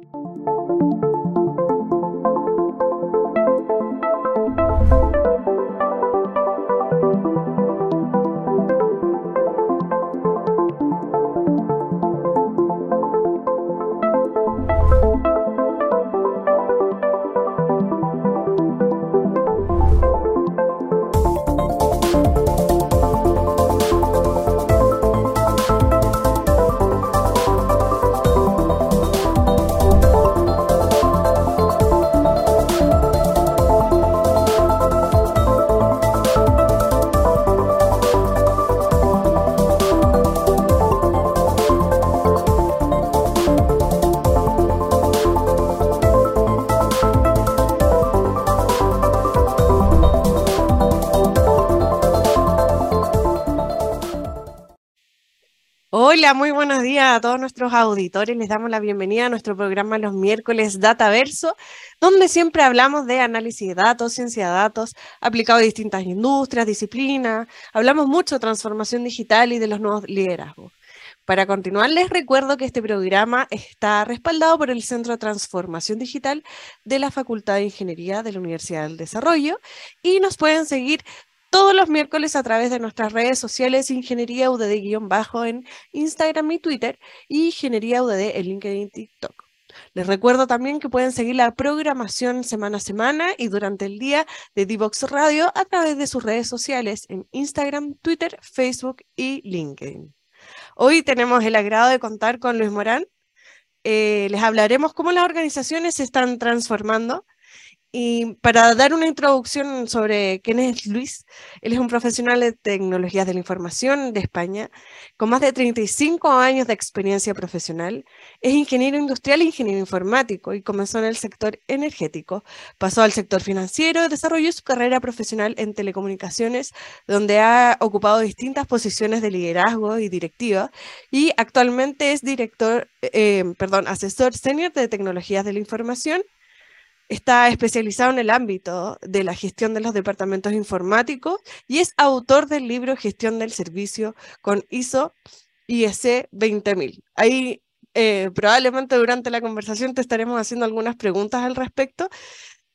Hola, días a todos nuestros auditores. Les damos la bienvenida a nuestro programa los miércoles Dataverso, donde siempre hablamos de análisis de datos, ciencia de datos, aplicado a distintas industrias, disciplinas. Hablamos mucho de transformación digital y de los nuevos liderazgos. Para continuar, les recuerdo que este programa está respaldado por el Centro de Transformación Digital de la Facultad de Ingeniería de la Universidad del Desarrollo y nos pueden seguir todos los miércoles a través de nuestras redes sociales Ingeniería UDD-bajo en Instagram y Twitter y Ingeniería UDD en LinkedIn y TikTok. Les recuerdo también que pueden seguir la programación semana a semana y durante el día de Divox Radio a través de sus redes sociales en Instagram, Twitter, Facebook y LinkedIn. Hoy tenemos el agrado de contar con Luis Morán. Eh, les hablaremos cómo las organizaciones se están transformando y para dar una introducción sobre quién es Luis, él es un profesional de tecnologías de la información de España, con más de 35 años de experiencia profesional. Es ingeniero industrial e ingeniero informático y comenzó en el sector energético. Pasó al sector financiero y desarrolló su carrera profesional en telecomunicaciones, donde ha ocupado distintas posiciones de liderazgo y directiva. Y actualmente es director, eh, perdón, asesor senior de tecnologías de la información Está especializado en el ámbito de la gestión de los departamentos informáticos y es autor del libro Gestión del Servicio con ISO IEC 20000. Ahí eh, probablemente durante la conversación te estaremos haciendo algunas preguntas al respecto.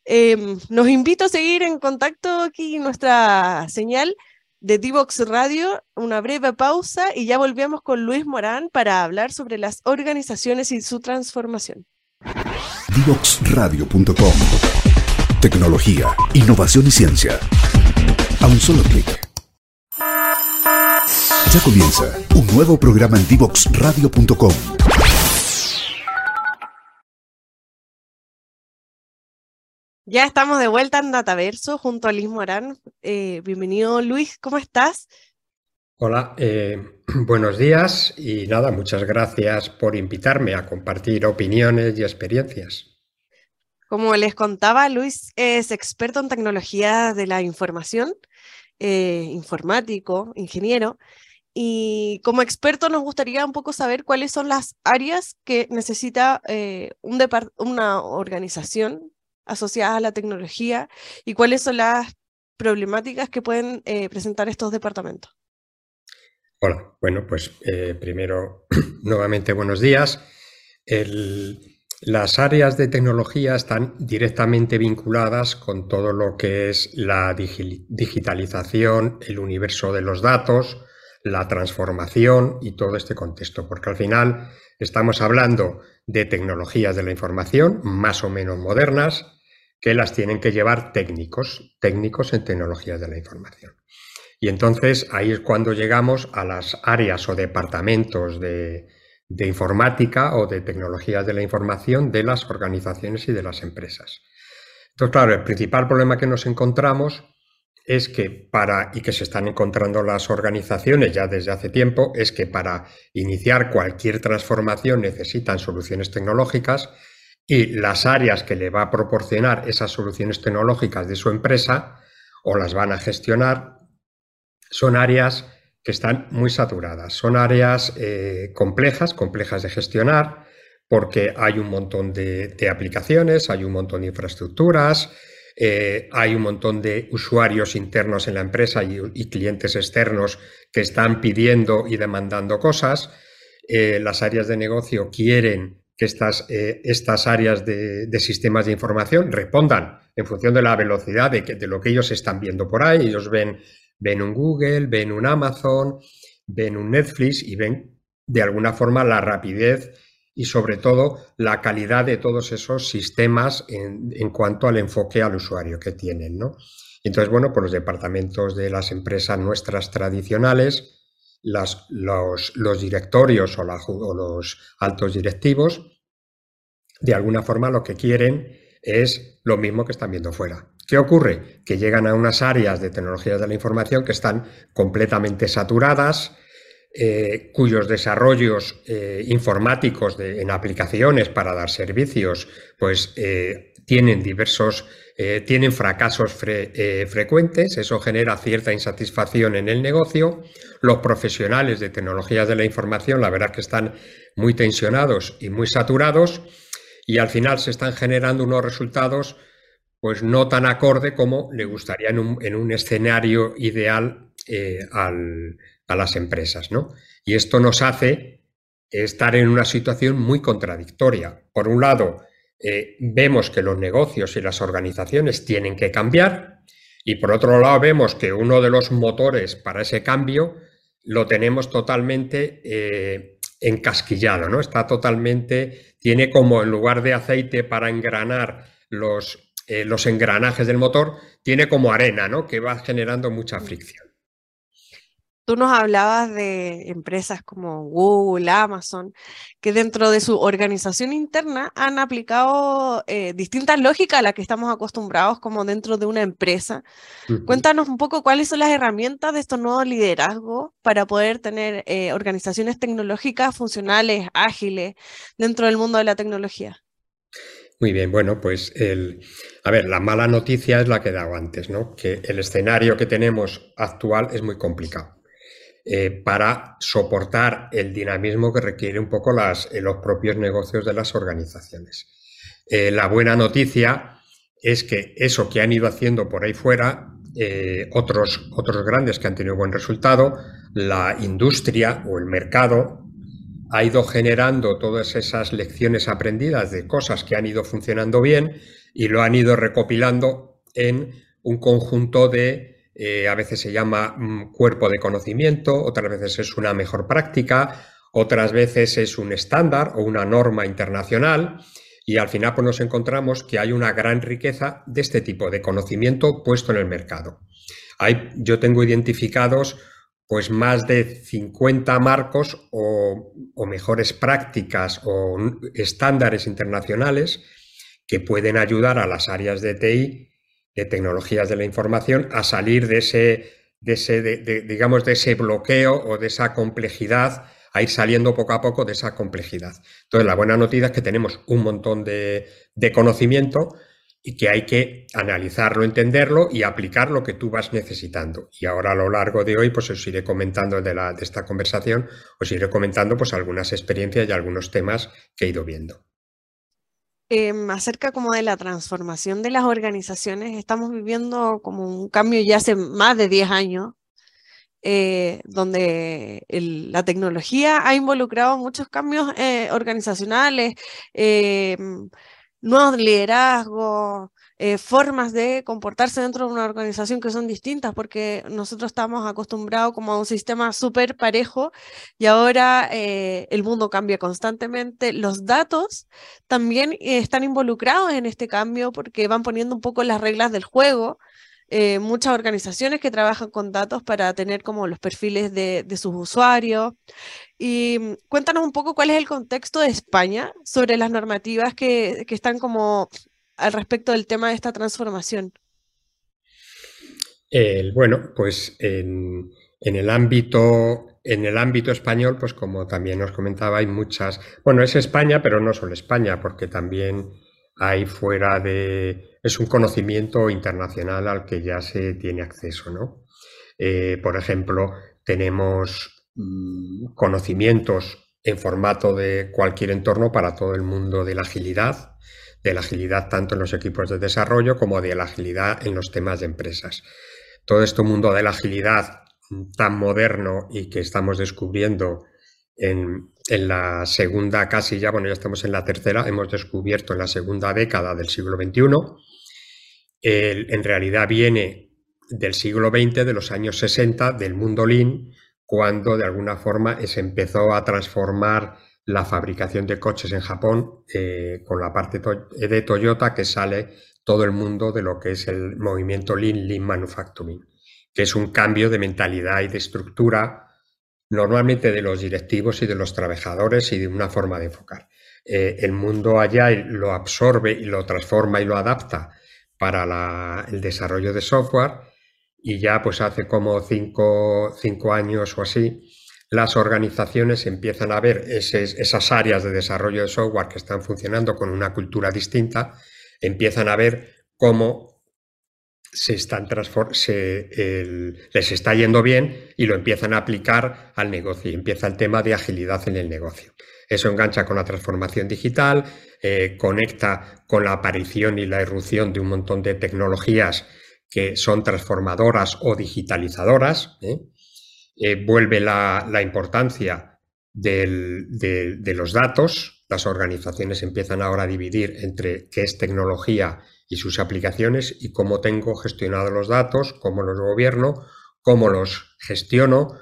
Em, nos invito a seguir en contacto aquí nuestra señal de Divox Radio, una breve pausa y ya volvemos con Luis Morán para hablar sobre las organizaciones y su transformación. Divoxradio.com Tecnología, innovación y ciencia. A un solo clic. Ya comienza un nuevo programa en Divoxradio.com. Ya estamos de vuelta en Dataverso junto a Luis Morán. Eh, bienvenido Luis, ¿cómo estás? Hola, eh, buenos días y nada, muchas gracias por invitarme a compartir opiniones y experiencias. Como les contaba, Luis es experto en tecnología de la información, eh, informático, ingeniero, y como experto nos gustaría un poco saber cuáles son las áreas que necesita eh, un una organización asociada a la tecnología y cuáles son las problemáticas que pueden presentar estos departamentos. Hola, bueno, pues eh, primero, nuevamente buenos días. las áreas de tecnología están directamente vinculadas con todo lo que es la digitalización, el universo de los datos, la transformación y todo este contexto, porque al final estamos hablando de tecnologías de la información más o menos modernas que las tienen que llevar técnicos, técnicos en tecnologías de la información. Y entonces ahí es cuando llegamos a las áreas o departamentos de, informática o de tecnologías de la información de las organizaciones y de las empresas. Entonces, claro, el principal problema que nos encontramos es que para, y que se están encontrando las organizaciones ya desde hace tiempo, es que para iniciar cualquier transformación necesitan soluciones tecnológicas y las áreas que le va a proporcionar esas soluciones tecnológicas de su empresa o las van a gestionar son áreas que están muy saturadas, son áreas eh, complejas, complejas de gestionar, porque hay un montón de, aplicaciones, hay un montón de infraestructuras, eh, hay un montón de usuarios internos en la empresa y, clientes externos que están pidiendo y demandando cosas. Eh, las áreas de negocio quieren que estas, estas áreas de, sistemas de información respondan en función de la velocidad de, de, lo que ellos están viendo por ahí. Ellos ven, ven un Google, ven un Amazon, ven un Netflix y ven de alguna forma la rapidez y sobre todo la calidad de todos esos sistemas en, cuanto al enfoque al usuario que tienen. ¿no? Entonces, bueno, pues los departamentos de las empresas nuestras tradicionales, los, directorios o los altos directivos, de alguna forma lo que quieren es lo mismo que están viendo fuera. ¿Qué ocurre? Que llegan a unas áreas de tecnologías de la información que están completamente saturadas, eh, cuyos desarrollos eh, informáticos en aplicaciones para dar servicios, pues eh, tienen diversos, tienen fracasos frecuentes, eso genera cierta insatisfacción en el negocio. Los profesionales de tecnologías de la información, la verdad que están muy tensionados y muy saturados, y al final se están generando unos resultados pues no tan acorde como le gustaría en un, escenario ideal al, a las empresas, ¿no? Y esto nos hace estar en una situación muy contradictoria. Por un lado, eh, vemos que los negocios y las organizaciones tienen que cambiar y por otro lado vemos que uno de los motores para ese cambio lo tenemos totalmente eh, encasquillado, ¿no? Está totalmente, tiene como en lugar de aceite para engranar los, eh, los engranajes del motor, tiene como arena, ¿no? Que va generando mucha fricción. Tú nos hablabas de empresas como Google, Amazon, que dentro de su organización interna han aplicado eh, distintas lógicas a las que estamos acostumbrados como dentro de una empresa. Cuéntanos un poco cuáles son las herramientas de estos nuevos liderazgos para poder tener eh, organizaciones tecnológicas funcionales, ágiles, dentro del mundo de la tecnología. Muy bien, bueno, pues el, a ver, la mala noticia es la que he dado antes, ¿no? Que el escenario que tenemos actual es muy complicado. Eh, para soportar el dinamismo que requiere un poco las, eh, los propios negocios de las organizaciones. Eh, la buena noticia es que eso que han ido haciendo por ahí fuera, otros, otros grandes que han tenido buen resultado, la industria o el mercado ha ido generando todas esas lecciones aprendidas de cosas que han ido funcionando bien y lo han ido recopilando en un conjunto de eh, a veces se llama mm, cuerpo de conocimiento, otras veces es una mejor práctica, otras veces es un estándar o una norma internacional y al final pues nos encontramos que hay una gran riqueza de este tipo de conocimiento puesto en el mercado. Hay, yo tengo identificados pues más de 50 marcos o, mejores prácticas o estándares internacionales que pueden ayudar a las áreas de TI de tecnologías de la información a salir de ese, de ese digamos, de ese bloqueo o de esa complejidad, a ir saliendo poco a poco de esa complejidad. Entonces, la buena noticia es que tenemos un montón de, conocimiento y que hay que analizarlo, entenderlo y aplicar lo que tú vas necesitando. Y ahora a lo largo de hoy, pues os iré comentando de, la, de esta conversación, os iré comentando pues algunas experiencias y algunos temas que he ido viendo. Em, acerca como de la transformación de las organizaciones, estamos viviendo como un cambio ya hace más de 10 años, eh, donde la tecnología ha involucrado muchos cambios eh, organizacionales, em, nuevos liderazgos, eh, formas de comportarse dentro de una organización que son distintas, porque nosotros estamos acostumbrados como a un sistema súper parejo y ahora eh, el mundo cambia constantemente. Los datos también eh, están involucrados en este cambio porque van poniendo un poco las reglas del juego. Muchas organizaciones que trabajan con datos para tener como los perfiles de, sus usuarios. Y mm, cuéntanos un poco cuál es el contexto de España sobre las normativas que, que están como al respecto del tema de esta transformación? bueno, pues en, el ámbito en el ámbito español, pues como también os comentaba, hay muchas. Bueno, es España, pero no solo España, porque también hay fuera de. Es un conocimiento internacional al que ya se tiene acceso, ¿no? Eh, por ejemplo, tenemos mm, conocimientos en formato de cualquier entorno para todo el mundo de la agilidad, de la agilidad tanto en los equipos de desarrollo como de la agilidad en los temas de empresas. Todo este mundo de la agilidad tan moderno y que estamos descubriendo en, en la segunda, casi ya, bueno, ya estamos en la tercera, hemos descubierto en la segunda década del siglo XXI. en realidad viene del siglo XX, de los años 60, del mundo lean, cuando de alguna forma se empezó a transformar la fabricación de coches en Japón eh, con la parte de Toyota que sale todo el mundo de lo que es el movimiento Lean, Lean Manufacturing, que es un cambio de mentalidad y de estructura normalmente de los directivos y de los trabajadores y de una forma de enfocar. Eh, el mundo allá lo absorbe y lo transforma y lo adapta para el desarrollo de software y ya pues hace como cinco, años o así, las organizaciones empiezan a ver esas áreas de desarrollo de software que están funcionando con una cultura distinta, empiezan a ver cómo se están se, les está yendo bien y lo empiezan a aplicar al negocio y empieza el tema de agilidad en el negocio. Eso engancha con la transformación digital, eh, conecta con la aparición y la irrupción de un montón de tecnologías que son transformadoras o digitalizadoras. ¿eh? Eh, vuelve la, importancia de los datos. Las organizaciones empiezan ahora a dividir entre qué es tecnología y sus aplicaciones y cómo tengo gestionado los datos, cómo los gobierno, cómo los gestiono,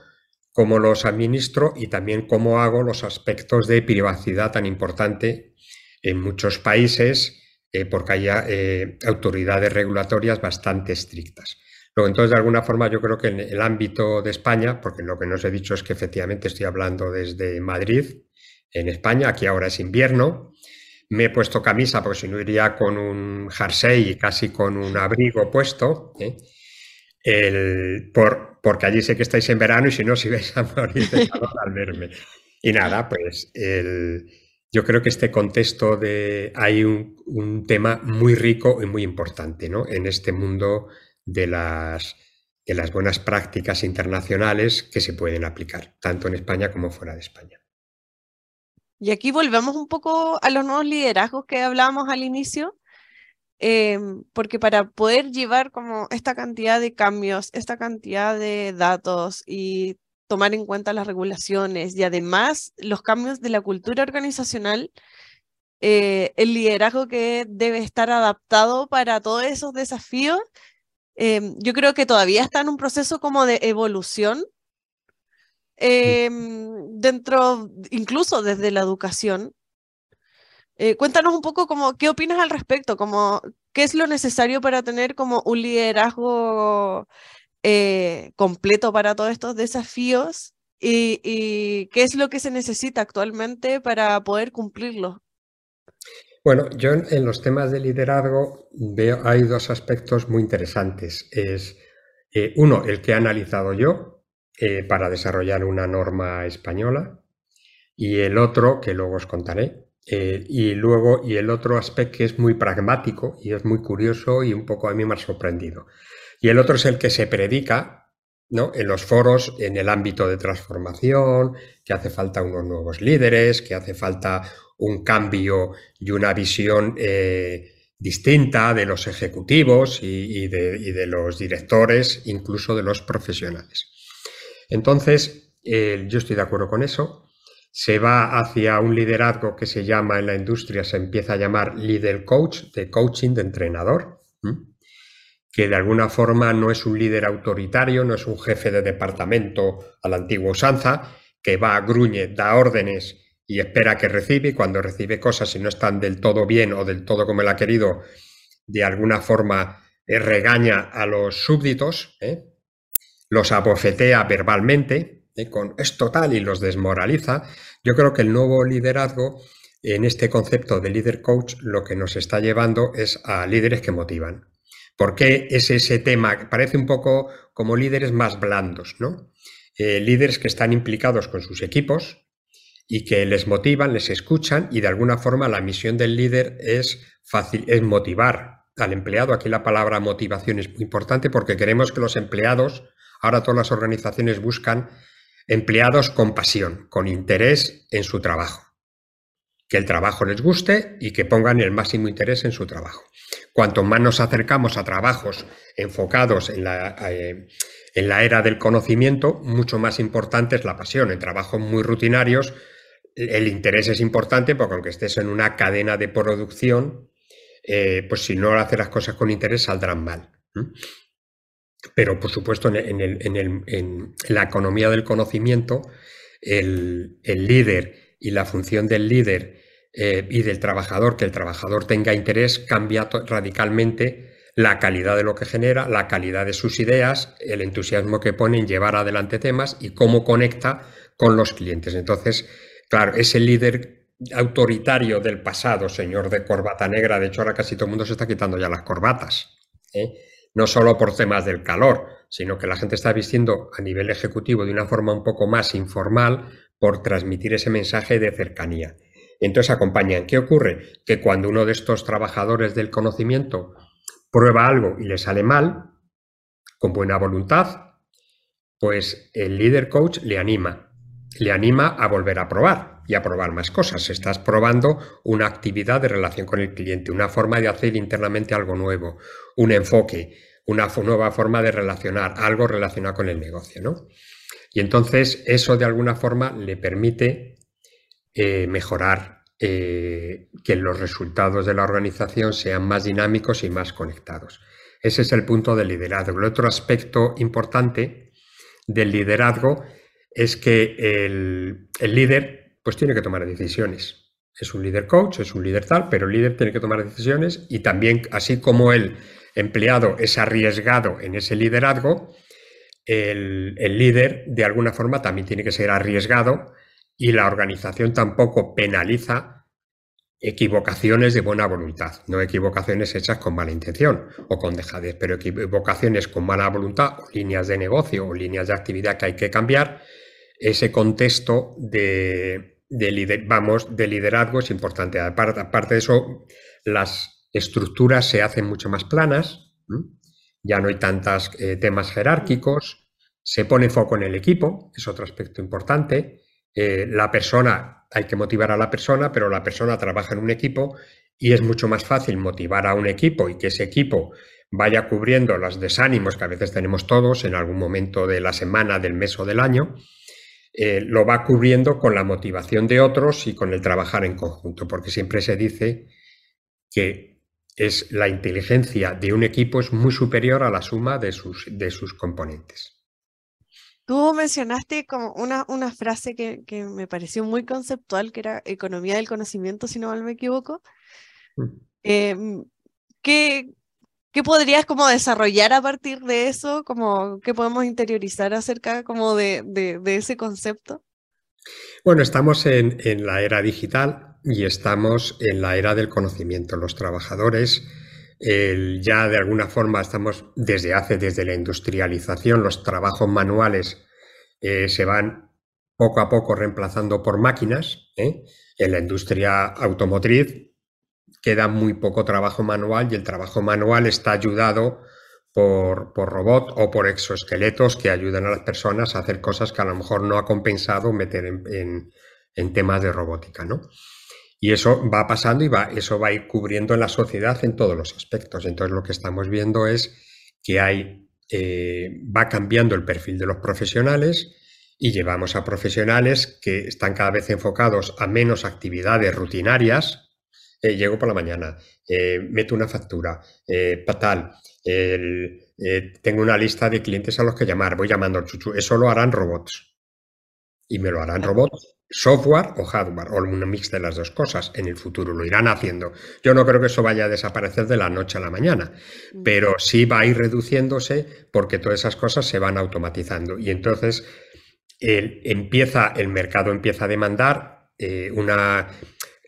cómo los administro y también cómo hago los aspectos de privacidad tan importante en muchos países eh, porque hay eh, autoridades regulatorias bastante estrictas. Luego, entonces, de alguna forma, yo creo que en el ámbito de España, porque lo que nos he dicho es que efectivamente estoy hablando desde Madrid, en España, aquí ahora es invierno, me he puesto camisa porque si no iría con un jersey y casi con un abrigo puesto. ¿eh? por, porque allí sé que estáis en verano y si no, si vais a morir de calor al verme. Y nada, pues yo creo que este contexto de hay un, tema muy rico y muy importante ¿no? en este mundo de las, de las buenas prácticas internacionales que se pueden aplicar, tanto en España como fuera de España. Y aquí volvemos un poco a los nuevos liderazgos que hablábamos al inicio, em, porque para poder llevar como esta cantidad de cambios, esta cantidad de datos y tomar en cuenta las regulaciones y además los cambios de la cultura organizacional, eh, el liderazgo que debe estar adaptado para todos esos desafíos, em, yo creo que todavía está en un proceso como de evolución Em, dentro, incluso desde la educación. Eh, cuéntanos un poco como, qué opinas al respecto, como, qué es lo necesario para tener como un liderazgo eh, completo para todos estos desafíos y, y, qué es lo que se necesita actualmente para poder cumplirlo. Bueno, yo en los temas de liderazgo veo, hay dos aspectos muy interesantes. Es eh, uno, el que he analizado yo, eh, para desarrollar una norma española y el otro, que luego os contaré, eh, y luego, y el otro aspecto que es muy pragmático y es muy curioso y un poco a mí me ha sorprendido. Y el otro es el que se predica ¿no? en los foros en el ámbito de transformación, que hace falta unos nuevos líderes, que hace falta un cambio y una visión eh, distinta de los ejecutivos y de los directores, incluso de los profesionales. Entonces, eh, yo estoy de acuerdo con eso. Se va hacia un liderazgo que se llama en la industria, se empieza a llamar líder coach, de coaching, de entrenador, que de alguna forma no es un líder autoritario, no es un jefe de departamento a la antigua usanza, que va, a gruñe, da órdenes y espera que recibe, y cuando recibe cosas y no están del todo bien o del todo como él ha querido, de alguna forma eh, regaña a los súbditos, ¿eh? Los abofetea verbalmente, eh, con es total y los desmoraliza. Yo creo que el nuevo liderazgo, en este concepto de líder coach, lo que nos está llevando es a líderes que motivan. ¿Por qué es ese tema? Parece un poco como líderes más blandos, ¿no? Eh, líderes que están implicados con sus equipos y que les motivan, les escuchan y de alguna forma la misión del líder es, fácil, es motivar al empleado. Aquí la palabra motivación es muy importante porque queremos que los empleados Ahora todas las organizaciones buscan empleados con pasión, con interés en su trabajo. Que el trabajo les guste y que pongan el máximo interés en su trabajo. Cuanto más nos acercamos a trabajos enfocados en la, eh, en la era del conocimiento, mucho más importante es la pasión. En trabajos muy rutinarios, el interés es importante porque aunque estés en una cadena de producción, eh, pues si no haces las cosas con interés saldrán mal. Pero por supuesto en, la economía del conocimiento, el, líder y la función del líder eh, y del trabajador, que el trabajador tenga interés, cambia radicalmente la calidad de lo que genera, la calidad de sus ideas, el entusiasmo que pone en llevar adelante temas y cómo conecta con los clientes. Entonces, claro, ese líder autoritario del pasado, señor de corbata negra, de hecho ahora casi todo el mundo se está quitando ya las corbatas, ¿eh? No solo por temas del calor, sino que la gente está vistiendo a nivel ejecutivo de una forma un poco más informal por transmitir ese mensaje de cercanía. Entonces acompañan. ¿Qué ocurre? Que cuando uno de estos trabajadores del conocimiento prueba algo y le sale mal, con buena voluntad, pues el líder coach le anima, le anima a volver a probar y a probar más cosas. Estás probando una actividad de relación con el cliente, una forma de hacer internamente algo nuevo, un enfoque, una nueva forma de relacionar, algo relacionado con el negocio, ¿no? Y entonces eso de alguna forma le permite eh, mejorar eh, que los resultados de la organización sean más dinámicos y más conectados. Ese es el punto del liderazgo. El otro aspecto importante del liderazgo es que el, líder pues tiene que tomar decisiones. Es un líder coach, es un líder tal, pero el líder tiene que tomar decisiones y también, así como el empleado es arriesgado en ese liderazgo, el, líder de alguna forma también tiene que ser arriesgado y la organización tampoco penaliza equivocaciones de buena voluntad, no equivocaciones hechas con mala intención o con dejadez, pero equivocaciones con mala voluntad o líneas de negocio o líneas de actividad que hay que cambiar. Ese contexto de, vamos, de liderazgo es importante. Aparte, de eso, las estructuras se hacen mucho más planas, ya no hay tantos eh, temas jerárquicos, se pone foco en el equipo, es otro aspecto importante. Eh, la persona, hay que motivar a la persona, pero la persona trabaja en un equipo y es mucho más fácil motivar a un equipo y que ese equipo vaya cubriendo los desánimos que a veces tenemos todos en algún momento de la semana, del mes o del año, eh, lo va cubriendo con la motivación de otros y con el trabajar en conjunto, porque siempre se dice que es la inteligencia de un equipo es muy superior a la suma de sus, de sus componentes. Tú mencionaste como una, una frase que, me pareció muy conceptual, que era economía del conocimiento, si no mal me equivoco. Mm. Em, ¿qué, podrías como desarrollar a partir de eso? Como, ¿Qué podemos interiorizar acerca como de, ese concepto? Bueno, estamos en, en, la era digital y estamos en la era del conocimiento. Los trabajadores ya de alguna forma estamos desde hace, desde la industrialización, los trabajos manuales eh, se van poco a poco reemplazando por máquinas. ¿eh? En la industria automotriz queda muy poco trabajo manual y el trabajo manual está ayudado por, por robots o por exoesqueletos que ayudan a las personas a hacer cosas que a lo mejor no ha compensado meter en, en, temas de robótica. ¿no? Y eso va pasando y va, eso va a ir cubriendo en la sociedad en todos los aspectos. Entonces lo que estamos viendo es que hay, eh, va cambiando el perfil de los profesionales y llevamos a profesionales que están cada vez enfocados a menos actividades rutinarias. Eh, llego por la mañana, eh, meto una factura, tal, tengo una lista de clientes a los que llamar, voy llamando al chuchu. Eso lo harán robots. Y me lo harán robots software o hardware, o un mix de las dos cosas. En el futuro lo irán haciendo. Yo no creo que eso vaya a desaparecer de la noche a la mañana, mm. pero sí va a ir reduciéndose porque todas esas cosas se van automatizando. Y entonces el, empieza, el mercado empieza a demandar eh, una,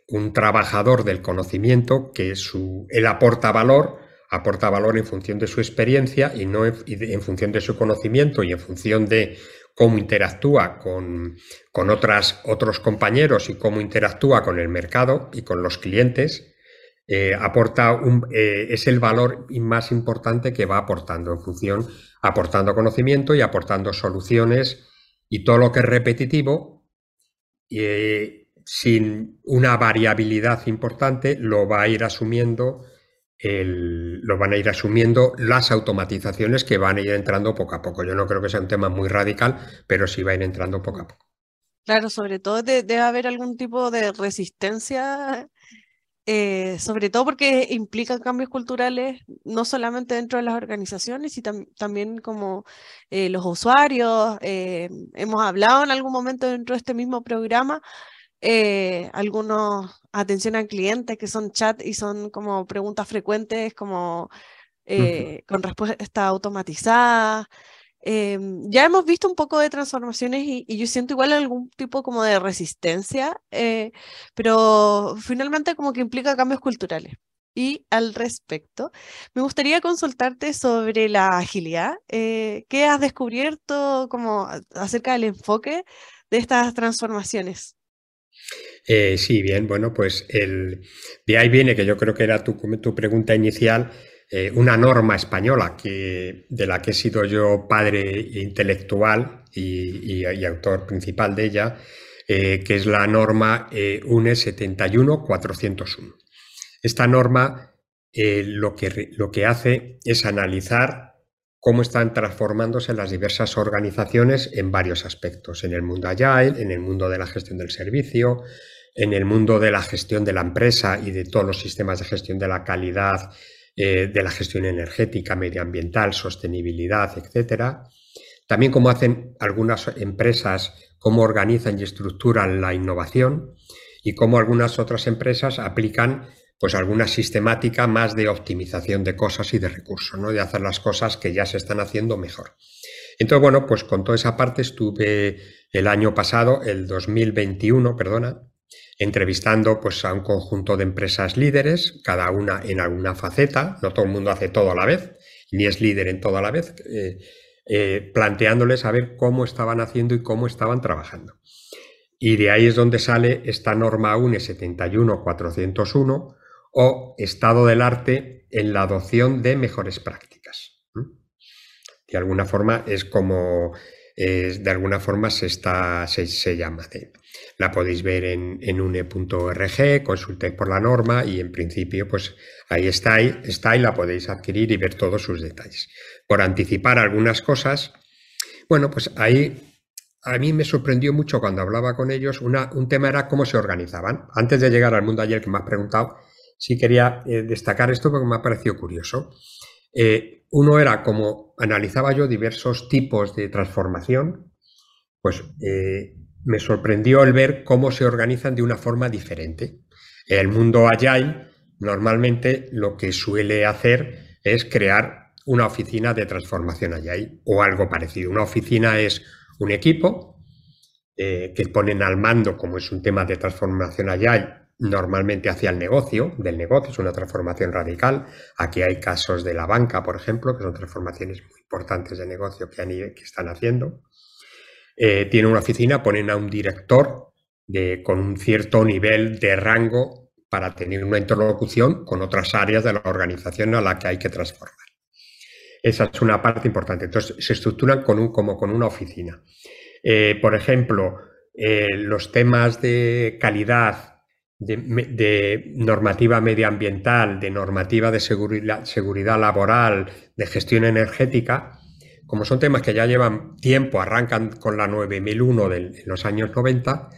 un trabajador del conocimiento que su, él aporta valor, aporta valor en función de su experiencia y no en función de su conocimiento y en función de cómo interactúa con, otras, otros compañeros y cómo interactúa con el mercado y con los clientes, eh, aporta un, eh, es el valor más importante que va aportando en función, aportando conocimiento y aportando soluciones y todo lo que es repetitivo, eh, sin una variabilidad importante, lo va a ir asumiendo lo van a ir asumiendo las automatizaciones que van a ir entrando poco a poco. Yo no creo que sea un tema muy radical, pero sí va a ir entrando poco a poco. Claro, sobre todo debe haber algún tipo de resistencia, eh, sobre todo porque implican cambios culturales, no solamente dentro de las organizaciones, sino también como eh, los usuarios. Eh, hemos hablado en algún momento dentro de este mismo programa, algunos atención al cliente que son chat y son como preguntas frecuentes, como con respuesta automatizada. Em, ya hemos visto un poco de transformaciones y, yo siento igual algún tipo como de resistencia, eh, pero finalmente como que implica cambios culturales. Y al respecto, me gustaría consultarte sobre la agilidad. Eh, ¿Qué has descubierto como acerca del enfoque de estas transformaciones? Eh, sí, bien, bueno, pues el, de ahí viene que yo creo que era tu, pregunta inicial, eh, una norma española que, de la que he sido yo padre intelectual y, autor principal de ella, eh, que es la norma UNE 71401. Esta norma lo, que, lo que hace es analizar cómo están transformándose las diversas organizaciones en varios aspectos, en el mundo agile, en el mundo de la gestión del servicio, en el mundo de la gestión de la empresa y de todos los sistemas de gestión de la calidad eh, de la gestión energética, medioambiental, sostenibilidad, etcétera. También cómo hacen algunas empresas, cómo organizan y estructuran la innovación y cómo algunas otras empresas aplican pues alguna sistemática más de optimización de cosas y de recursos, ¿no? de hacer las cosas que ya se están haciendo mejor. Entonces, bueno, pues con toda esa parte estuve el año pasado, el 2021, perdona, entrevistando pues, a un conjunto de empresas líderes, cada una en alguna faceta, no todo el mundo hace todo a la vez, ni es líder en todo a la vez, eh, eh, planteándoles a ver cómo estaban haciendo y cómo estaban trabajando. Y de ahí es donde sale esta norma UNE 71401 o estado del arte en la adopción de mejores prácticas. De alguna forma es como, de alguna forma se, está, se, llama. La podéis ver en, en une.org, consultéis por la norma y en principio pues ahí está, está y la podéis adquirir y ver todos sus detalles. Por anticipar algunas cosas, bueno, pues ahí a mí me sorprendió mucho cuando hablaba con ellos, una, un tema era cómo se organizaban. Antes de llegar al mundo ayer que me has preguntado, sí quería eh, destacar esto porque me ha parecido curioso. Eh, uno era como analizaba yo diversos tipos de transformación, pues eh, me sorprendió el ver cómo se organizan de una forma diferente. El mundo Agile normalmente lo que suele hacer es crear una oficina de transformación Agile o algo parecido. Una oficina es un equipo que ponen al mando, como es un tema de transformación Agile, normalmente hacia el negocio, del negocio, es una transformación radical. Aquí hay casos de la banca, por ejemplo, que son transformaciones muy importantes de negocio que, están haciendo. Eh, tiene una oficina, ponen a un director con un cierto nivel de rango para tener una interlocución con otras áreas de la organización a la que hay que transformar. Esa es una parte importante. Entonces, se estructuran con un, como con una oficina. Eh, por ejemplo, eh, los temas de calidad, de, normativa medioambiental, de normativa de seguridad laboral, de gestión energética, como son temas que ya llevan tiempo, arrancan con la 9001 de los años 90,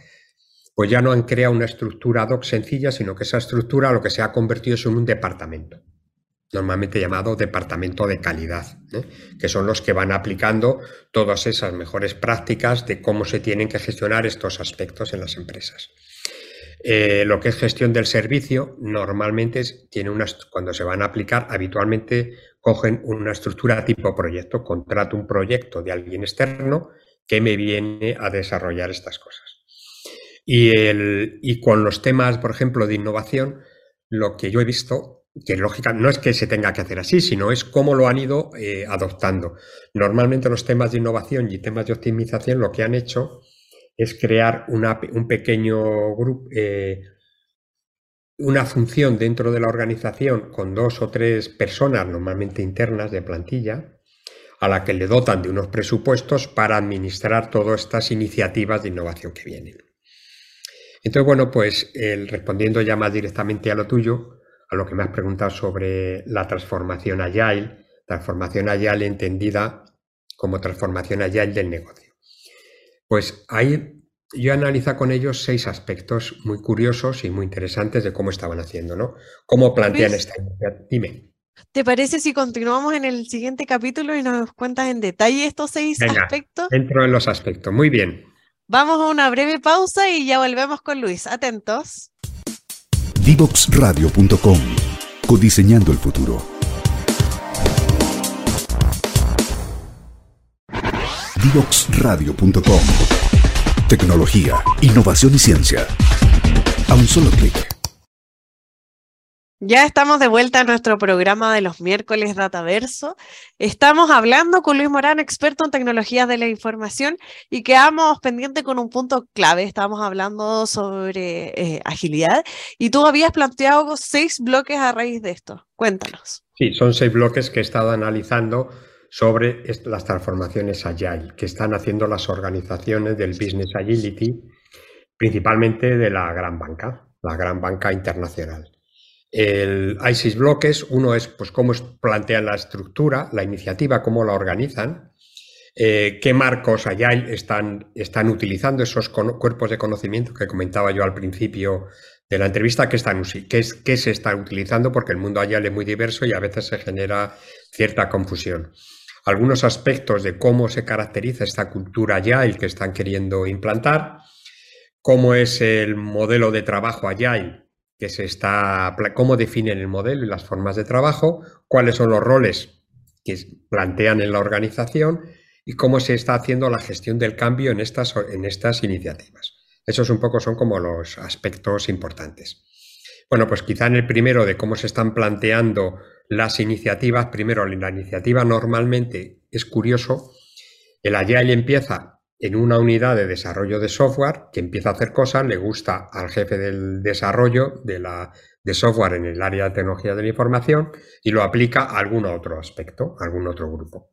pues ya no han creado una estructura ad hoc sencilla, sino que esa estructura lo que se ha convertido es en un departamento, normalmente llamado departamento de calidad, que son los que van aplicando todas esas mejores prácticas de cómo se tienen que gestionar estos aspectos en las empresas. Eh, lo que es gestión del servicio, normalmente tiene unas, cuando se van a aplicar, habitualmente cogen una estructura tipo proyecto, contrato un proyecto de alguien externo que me viene a desarrollar estas cosas. Y, el, y con los temas, por ejemplo, de innovación, lo que yo he visto, que lógica, no es que se tenga que hacer así, sino es cómo lo han ido eh, adoptando. Normalmente los temas de innovación y temas de optimización lo que han hecho es crear un pequeño grupo, eh, una función dentro de la organización con dos o tres personas, normalmente internas de plantilla, a la que le dotan de unos presupuestos para administrar todas estas iniciativas de innovación que vienen. Entonces, bueno, pues respondiendo ya más directamente a lo tuyo, a lo que me has preguntado sobre la transformación agile, transformación agile entendida como transformación agile del negocio. Pues hay yo analiza con ellos seis aspectos muy curiosos y muy interesantes de cómo estaban haciendo, ¿no? Cómo plantean esta iniciativa. Dime. ¿Te parece si continuamos en el siguiente capítulo y nos cuentas en detalle estos seis aspectos? Entro en los aspectos. Muy bien. Vamos a una breve pausa y ya volvemos con Luis. Atentos. Divoxradio.com Codiseñando el futuro. Divoxradio.com Tecnología, innovación y ciencia. A un solo clic. Ya estamos de vuelta a nuestro programa de los miércoles Dataverso. Estamos hablando con Luis Morán, experto en tecnologías de la información, y quedamos pendiente con un punto clave. Estamos hablando sobre eh, agilidad y tú habías planteado seis bloques a raíz de esto. Cuéntanos. Sí, son seis bloques que he estado analizando sobre las transformaciones Agile que están haciendo las organizaciones del Business Agility, principalmente de la gran banca, la gran banca internacional. El, hay seis bloques. Uno es pues, cómo plantean la estructura, la iniciativa, cómo la organizan, eh, qué marcos Agile están, están utilizando esos cuerpos de conocimiento que comentaba yo al principio de la entrevista, están, es, qué se están utilizando, porque el mundo Agile es muy diverso y a veces se genera cierta confusión algunos aspectos de cómo se caracteriza esta cultura Agile que están queriendo implantar, cómo es el modelo de trabajo Agile que se está, cómo definen el modelo y las formas de trabajo, cuáles son los roles que plantean en la organización y cómo se está haciendo la gestión del cambio en estas, en estas iniciativas. Esos un poco son como los aspectos importantes. Bueno, pues quizá en el primero de cómo se están planteando las iniciativas, primero la iniciativa normalmente es curioso, el Agile empieza en una unidad de desarrollo de software que empieza a hacer cosas, le gusta al jefe del desarrollo de, la, de software en el área de tecnología de la información y lo aplica a algún otro aspecto, a algún otro grupo.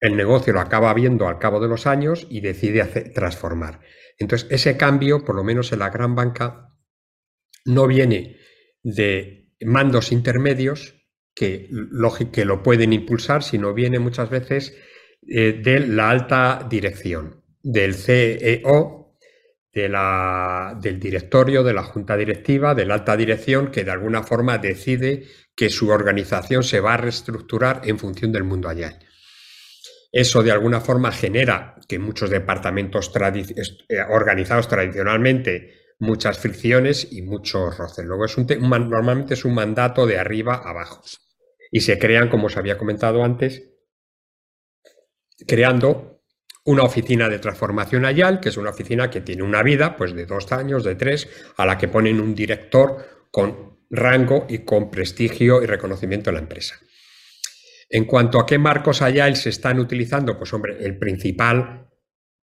El negocio lo acaba viendo al cabo de los años y decide transformar. Entonces, ese cambio, por lo menos en la gran banca, no viene de mandos intermedios, que, que lo pueden impulsar, sino viene muchas veces eh, de la alta dirección, del CEO, de la, del directorio, de la junta directiva, de la alta dirección, que de alguna forma decide que su organización se va a reestructurar en función del mundo allá. Eso de alguna forma genera que muchos departamentos eh, organizados tradicionalmente muchas fricciones y muchos roces. Luego es un normalmente es un mandato de arriba a abajo y se crean, como os había comentado antes, creando una oficina de transformación Ayal, que es una oficina que tiene una vida pues de dos años, de tres, a la que ponen un director con rango y con prestigio y reconocimiento en la empresa. En cuanto a qué marcos Ayal se están utilizando, pues hombre, el principal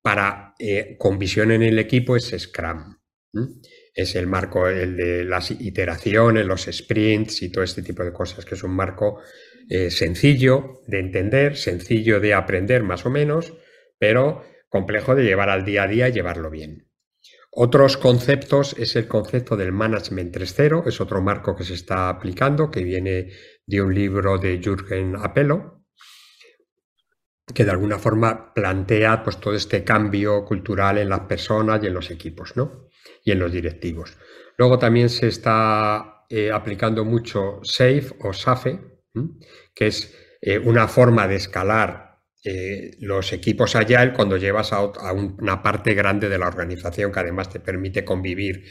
para eh, con visión en el equipo es Scrum. Es el marco, el de las iteraciones, los sprints y todo este tipo de cosas, que es un marco eh, sencillo de entender, sencillo de aprender más o menos, pero complejo de llevar al día a día y llevarlo bien. Otros conceptos es el concepto del Management 3.0, es otro marco que se está aplicando, que viene de un libro de Jürgen Apelo, que de alguna forma plantea pues, todo este cambio cultural en las personas y en los equipos. ¿no? Y en los directivos. Luego también se está eh, aplicando mucho SAFE o SAFE, que es eh, una forma de escalar eh, los equipos Agile cuando llevas a, una parte grande de la organización que además te permite convivir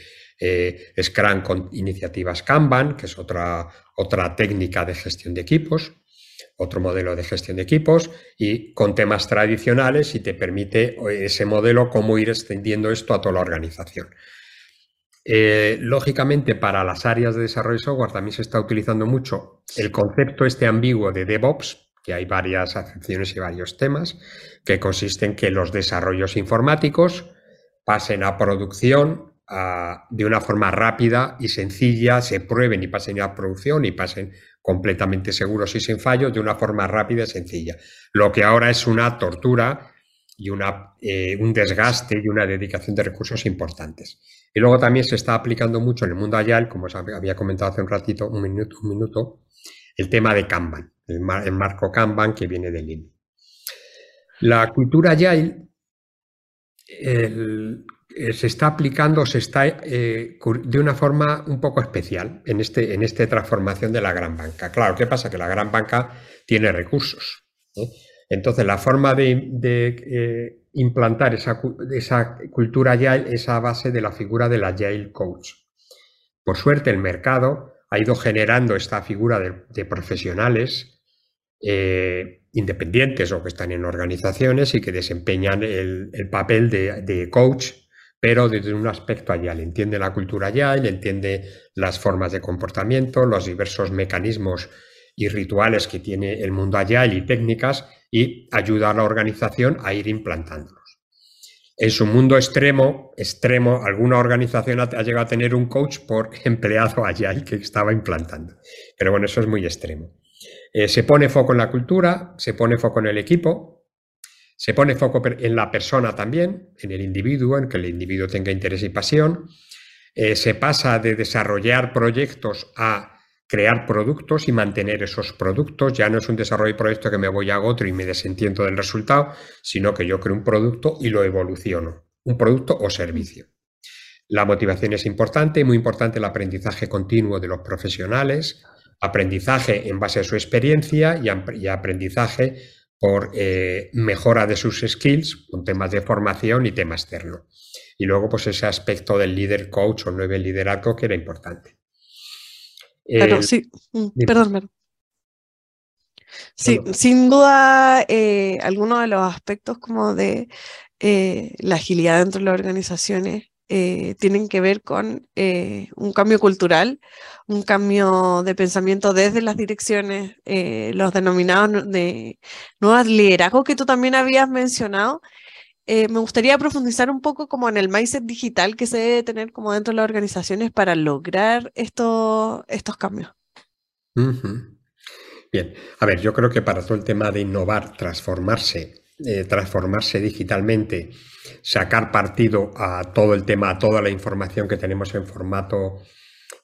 Scrum con iniciativas Kanban, que es otra, otra técnica de gestión de equipos, otro modelo de gestión de equipos y con temas tradicionales y te permite ese modelo cómo ir extendiendo esto a toda la organización. Eh, lógicamente, para las áreas de desarrollo de software también se está utilizando mucho el concepto este ambiguo de DevOps, que hay varias acepciones y varios temas, que consiste en que los desarrollos informáticos pasen a producción de una forma rápida y sencilla, se prueben y pasen a producción y pasen completamente seguros y sin fallos de una forma rápida y sencilla. Lo que ahora es una tortura y una, eh, un desgaste y una dedicación de recursos importantes. Y luego también se está aplicando mucho en el mundo Agile, como os había comentado hace un ratito, un minuto, un minuto el tema de Kanban, el, marco Kanban que viene de Lean. La cultura Agile se está aplicando, se está de una forma un poco especial en, este, en esta transformación de la gran banca. Claro, ¿qué pasa? Que la gran banca tiene recursos. Entonces, la forma de, implantar esa, esa, cultura Agile es a base de la figura del Agile Coach. Por suerte, el mercado ha ido generando esta figura de, profesionales eh, independientes o que están en organizaciones y que desempeñan el, papel de, coach, pero desde un aspecto Agile. Entiende la cultura Agile, entiende las formas de comportamiento, los diversos mecanismos y rituales que tiene el mundo Agile y técnicas y ayuda a la organización a ir implantándolos. En su mundo extremo, extremo, alguna organización ha, llegado a tener un coach por empleado Agile que estaba implantando. Pero bueno, eso es muy extremo. Eh, se pone foco en la cultura, se pone foco en el equipo, se pone foco en la persona también, en el individuo, en que el individuo tenga interés y pasión. Eh, se pasa de desarrollar proyectos a crear productos y mantener esos productos. Ya no es un desarrollo de proyecto que me voy a otro y me desentiendo del resultado, sino que yo creo un producto y lo evoluciono, un producto o servicio. La motivación es importante, muy importante el aprendizaje continuo de los profesionales, aprendizaje en base a su experiencia y, aprendizaje por eh, mejora de sus skills con temas de formación y tema externo. Y luego, pues ese aspecto del líder coach o nuevo liderazgo que era importante. Pero sí, mm, perdón, Sí, sin duda, eh, algunos de los aspectos como de eh, la agilidad dentro de las organizaciones eh, tienen que ver con un cambio cultural, un cambio de pensamiento desde las direcciones, los denominados de nuevos liderazgos que tú también habías mencionado, eh, me gustaría profundizar un poco como en el mindset digital que se debe tener como dentro de las organizaciones para lograr estos cambios. Bien, a ver, yo creo que para todo el tema de innovar, transformarse, eh, transformarse digitalmente, sacar partido a todo el tema, a toda la información que tenemos en formato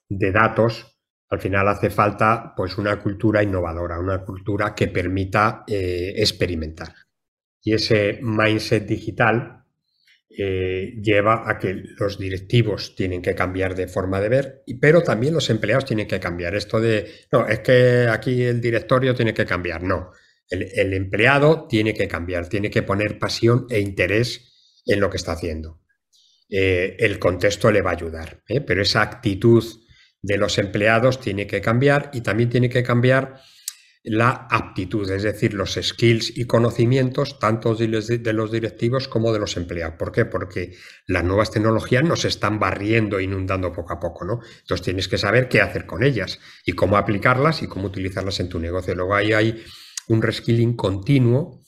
de datos, al final hace falta pues una cultura innovadora, una cultura que permita eh, experimentar. Y ese mindset digital eh, lleva a que los directivos tienen que cambiar de forma de ver, pero también los empleados tienen que cambiar. Esto de, no, es que aquí el directorio tiene que cambiar. No, el, empleado tiene que cambiar, tiene que poner pasión e interés en lo que está haciendo. Eh, el contexto le va a ayudar, ¿eh? pero esa actitud de los empleados tiene que cambiar y también tiene que cambiar la aptitud, es decir, los skills y conocimientos tanto de los directivos como de los empleados. ¿Por qué? Porque las nuevas tecnologías nos están barriendo, inundando poco a poco, ¿no? Entonces tienes que saber qué hacer con ellas y cómo aplicarlas y cómo utilizarlas en tu negocio. Luego ahí hay un reskilling continuo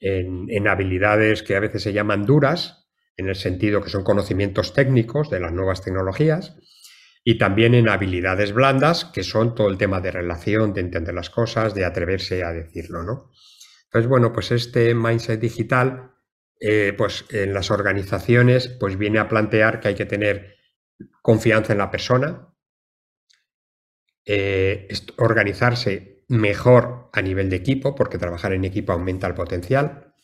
en, habilidades que a veces se llaman duras, en el sentido que son conocimientos técnicos de las nuevas tecnologías, y también en habilidades blandas, que son todo el tema de relación, de entender las cosas, de atreverse a decirlo, ¿no? Entonces, bueno, pues este mindset digital, eh, pues en las organizaciones, pues viene a plantear que hay que tener confianza en la persona, eh, organizarse mejor a nivel de equipo, porque trabajar en equipo aumenta el potencial,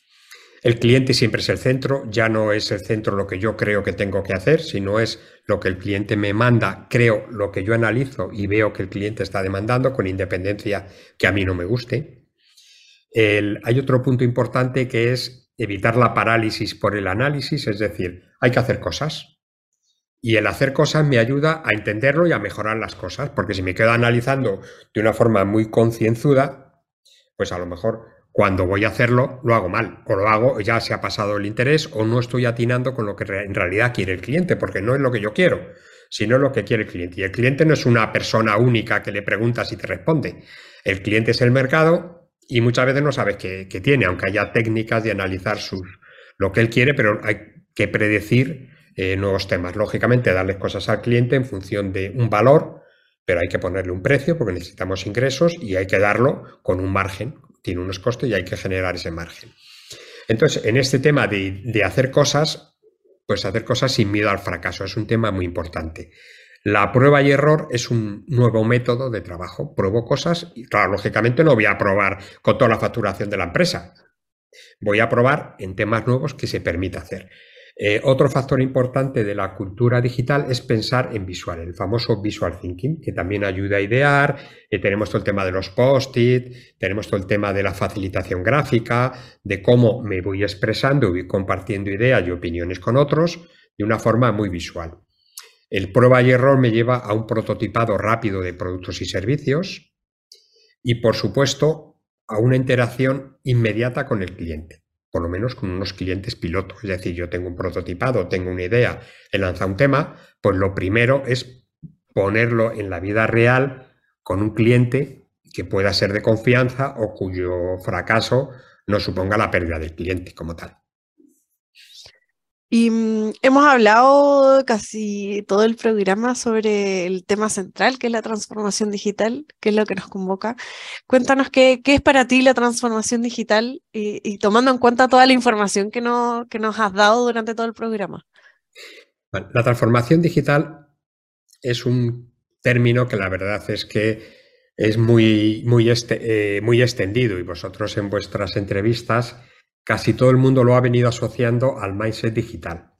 el cliente siempre es el centro, ya no es el centro lo que yo creo que tengo que hacer, sino es lo que el cliente me manda, creo lo que yo analizo y veo que el cliente está demandando con independencia que a mí no me guste. hay otro punto importante que es evitar la parálisis por el análisis, es decir, hay que hacer cosas. Y el hacer cosas me ayuda a entenderlo y a mejorar las cosas, porque si me quedo analizando de una forma muy concienzuda, pues a lo mejor cuando voy a hacerlo, lo hago mal, o lo hago, ya se ha pasado el interés, o no estoy atinando con lo que en realidad quiere el cliente, porque no es lo que yo quiero, sino lo que quiere el cliente. Y el cliente no es una persona única que le preguntas y te responde. El cliente es el mercado y muchas veces no sabes qué, tiene, aunque haya técnicas de analizar sus, lo que él quiere, pero hay que predecir eh, nuevos temas. Lógicamente, darles cosas al cliente en función de un valor, pero hay que ponerle un precio porque necesitamos ingresos y hay que darlo con un margen, tiene unos costes y hay que generar ese margen. Entonces, en este tema de, hacer cosas, pues hacer cosas sin miedo al fracaso es un tema muy importante. La prueba y error es un nuevo método de trabajo. Pruebo cosas y, claro, lógicamente no voy a probar con toda la facturación de la empresa. Voy a probar en temas nuevos que se permita hacer. Eh, otro factor importante de la cultura digital es pensar en visual, el famoso visual thinking, que también ayuda a idear. Eh, tenemos todo el tema de los post-it, tenemos todo el tema de la facilitación gráfica, de cómo me voy expresando y compartiendo ideas y opiniones con otros de una forma muy visual. El prueba y error me lleva a un prototipado rápido de productos y servicios y, por supuesto, a una interacción inmediata con el cliente por lo menos con unos clientes pilotos. Es decir, yo tengo un prototipado, tengo una idea, he lanzado un tema, pues lo primero es ponerlo en la vida real con un cliente que pueda ser de confianza o cuyo fracaso no suponga la pérdida del cliente como tal. Y mm, hemos hablado casi todo el programa sobre el tema central, que es la transformación digital, que es lo que nos convoca. Cuéntanos qué, es para ti la transformación digital y, tomando en cuenta toda la información que, nos has dado durante todo el programa. la transformación digital es un término que la verdad es que es muy, muy, este, eh, muy extendido y vosotros en vuestras entrevistas casi todo el mundo lo ha venido asociando al mindset digital,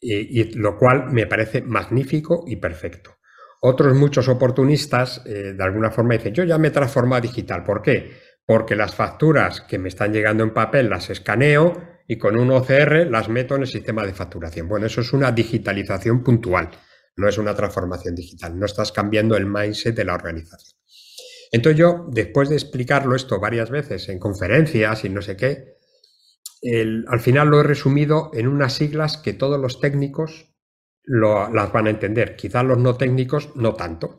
y, lo cual me parece magnífico y perfecto. Otros muchos oportunistas eh, de alguna forma dicen, yo ya me he transformado a digital. ¿Por qué? Porque las facturas que me están llegando en papel las escaneo y con un OCR las meto en el sistema de facturación. Bueno, eso es una digitalización puntual, no es una transformación digital. No estás cambiando el mindset de la organización. Entonces yo, después de explicarlo esto varias veces en conferencias y no sé qué, al final lo he resumido en unas siglas que todos los técnicos las van a entender, quizás los no técnicos no tanto.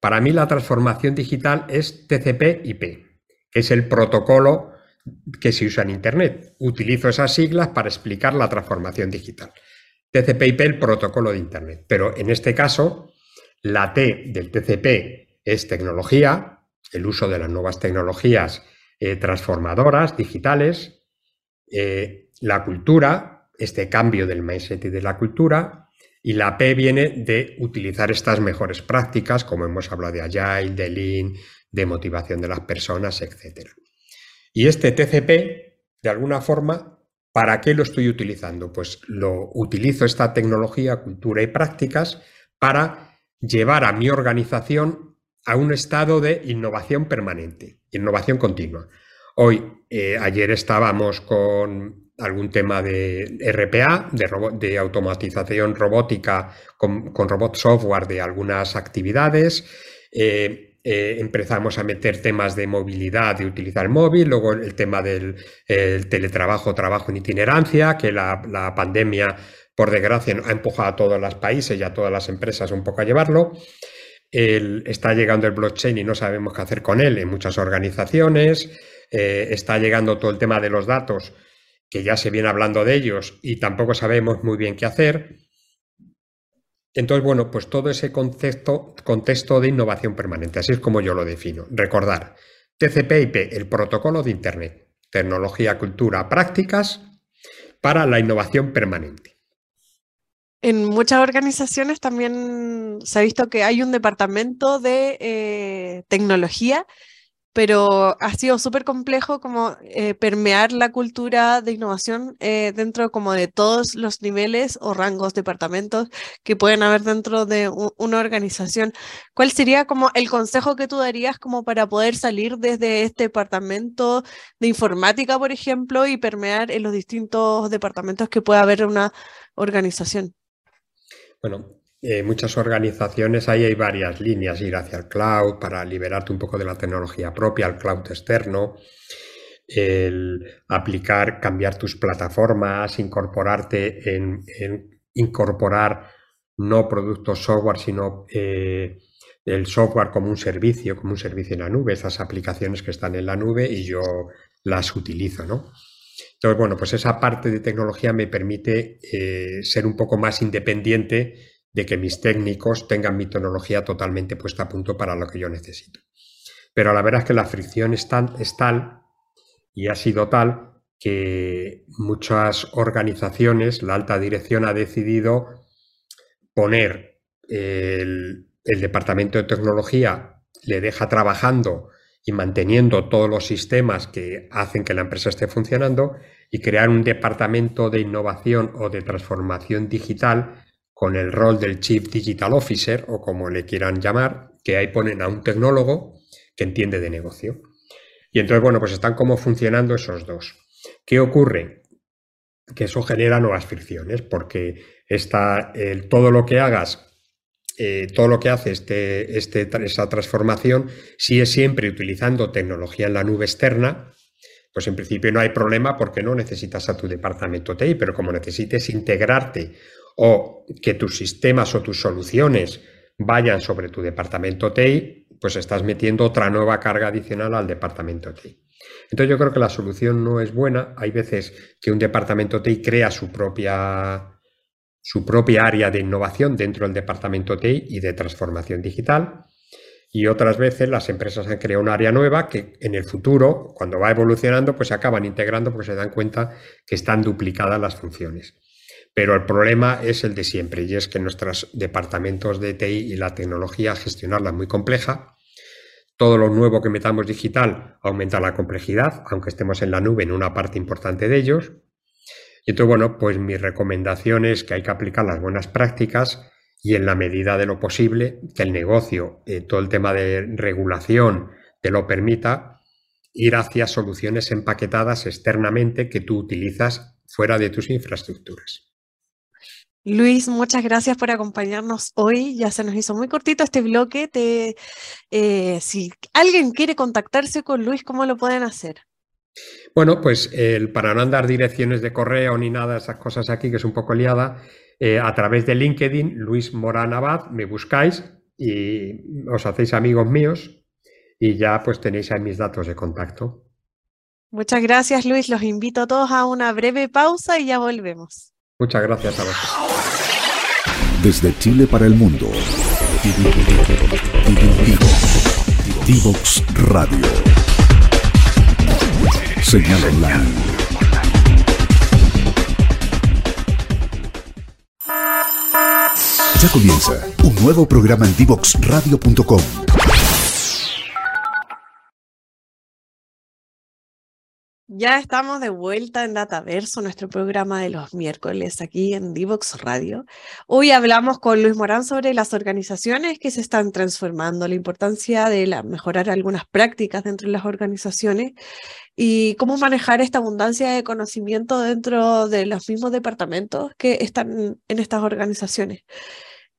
Para mí la transformación digital es TCP/IP, que es el protocolo que se usa en Internet. Utilizo esas siglas para explicar la transformación digital. TCP/IP, el protocolo de Internet. Pero en este caso, la T del TCP es tecnología, el uso de las nuevas tecnologías eh, transformadoras, digitales, eh, la cultura, este cambio del mindset y de la cultura, y la P viene de utilizar estas mejores prácticas, como hemos hablado de Agile, de Lean, de motivación de las personas, etc. Y este TCP, de alguna forma, ¿para qué lo estoy utilizando? Pues lo utilizo esta tecnología, cultura y prácticas para llevar a mi organización a un estado de innovación permanente, innovación continua. Hoy, eh, ayer estábamos con algún tema de RPA, de, automatización robótica con, robot software de algunas actividades. Eh, eh, empezamos a meter temas de movilidad, de utilizar el móvil, luego el tema del teletrabajo, trabajo en itinerancia, que la, pandemia, por desgracia, ha empujado a todos los países y a todas las empresas un poco a llevarlo. está llegando el blockchain y no sabemos qué hacer con él en muchas organizaciones. Eh, está llegando todo el tema de los datos, que ya se viene hablando de ellos y tampoco sabemos muy bien qué hacer. Entonces, bueno, pues todo ese concepto, contexto de innovación permanente, así es como yo lo defino. Recordar, TCP/IP, el protocolo de Internet, tecnología, cultura, prácticas para la innovación permanente. En muchas organizaciones también se ha visto que hay un departamento de eh, tecnología pero ha sido súper complejo como eh, permear la cultura de innovación eh, dentro como de todos los niveles o rangos, departamentos que pueden haber dentro de una organización. ¿Cuál sería como el consejo que tú darías como para poder salir desde este departamento de informática, por ejemplo, y permear en los distintos departamentos que pueda haber una organización? Bueno, eh, muchas organizaciones, ahí hay varias líneas, ir hacia el cloud para liberarte un poco de la tecnología propia, al cloud externo, el aplicar, cambiar tus plataformas, incorporarte en, incorporar no productos software, sino eh, el software como un servicio, como un servicio en la nube, esas aplicaciones que están en la nube y yo las utilizo, ¿no? Entonces, bueno, pues esa parte de tecnología me permite eh, ser un poco más independiente de que mis técnicos tengan mi tecnología totalmente puesta a punto para lo que yo necesito. Pero la verdad es que la fricción es, es tal y ha sido tal que muchas organizaciones, la alta dirección ha decidido poner el, departamento de tecnología, le deja trabajando y manteniendo todos los sistemas que hacen que la empresa esté funcionando y crear un departamento de innovación o de transformación digital con el rol del Chief Digital Officer o como le quieran llamar, que ahí ponen a un tecnólogo que entiende de negocio. Y entonces, bueno, pues están como funcionando esos dos. ¿Qué ocurre? Que eso genera nuevas fricciones, porque está el, todo lo que hagas eh, todo lo que hace este, este, esa transformación, si es siempre utilizando tecnología en la nube externa, pues en principio no hay problema porque no necesitas a tu departamento TI, pero como necesites integrarte o que tus sistemas o tus soluciones vayan sobre tu departamento TI, pues estás metiendo otra nueva carga adicional al departamento TI. Entonces yo creo que la solución no es buena. Hay veces que un departamento TI crea su propia su propia área de innovación dentro del departamento TI y de transformación digital. Y otras veces las empresas han creado un área nueva que en el futuro, cuando va evolucionando, pues se acaban integrando porque se dan cuenta que están duplicadas las funciones. Pero el problema es el de siempre y es que nuestros departamentos de TI y la tecnología gestionarla es muy compleja. Todo lo nuevo que metamos digital aumenta la complejidad, aunque estemos en la nube en una parte importante de ellos. Y entonces, bueno, pues mi recomendación es que hay que aplicar las buenas prácticas y en la medida de lo posible que el negocio, eh, todo el tema de regulación te lo permita, ir hacia soluciones empaquetadas externamente que tú utilizas fuera de tus infraestructuras. Luis, muchas gracias por acompañarnos hoy. Ya se nos hizo muy cortito este bloque. Eh, si alguien quiere contactarse con Luis, ¿cómo lo pueden hacer? Bueno, pues para no andar direcciones de correo ni nada esas cosas aquí, que es un poco liada, eh, a través de LinkedIn, Luis Morán Abad, me buscáis y os hacéis amigos míos y ya pues tenéis ahí mis datos de contacto. Muchas gracias, Luis. Los invito a todos a una breve pausa y ya volvemos. Muchas gracias a vosotros. Desde Chile para el mundo. Divox Radio. Señal online. Ya comienza un nuevo programa en divoxradio.com Ya estamos de vuelta en Dataverso, nuestro programa de los miércoles aquí en Divox Radio. Hoy hablamos con Luis Morán sobre las organizaciones que se están transformando, la importancia de mejorar algunas prácticas dentro de las organizaciones y cómo manejar esta abundancia de conocimiento dentro de los mismos departamentos que están en estas organizaciones.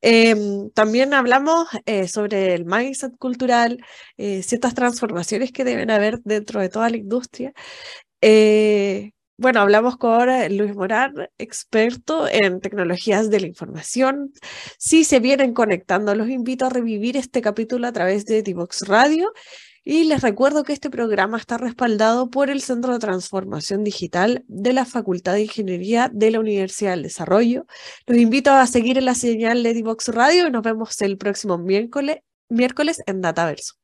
Em, también hablamos eh, sobre el mindset cultural, eh, ciertas transformaciones que deben haber dentro de toda la industria eh, bueno, hablamos con Luis Morán, experto en tecnologías de la información. Si se vienen conectando, los invito a revivir este capítulo a través de Divox Radio. Y les recuerdo que este programa está respaldado por el Centro de Transformación Digital de la Facultad de Ingeniería de la Universidad del Desarrollo. Los invito a seguir en la señal de Radio y nos vemos el próximo miércoles en Dataverso.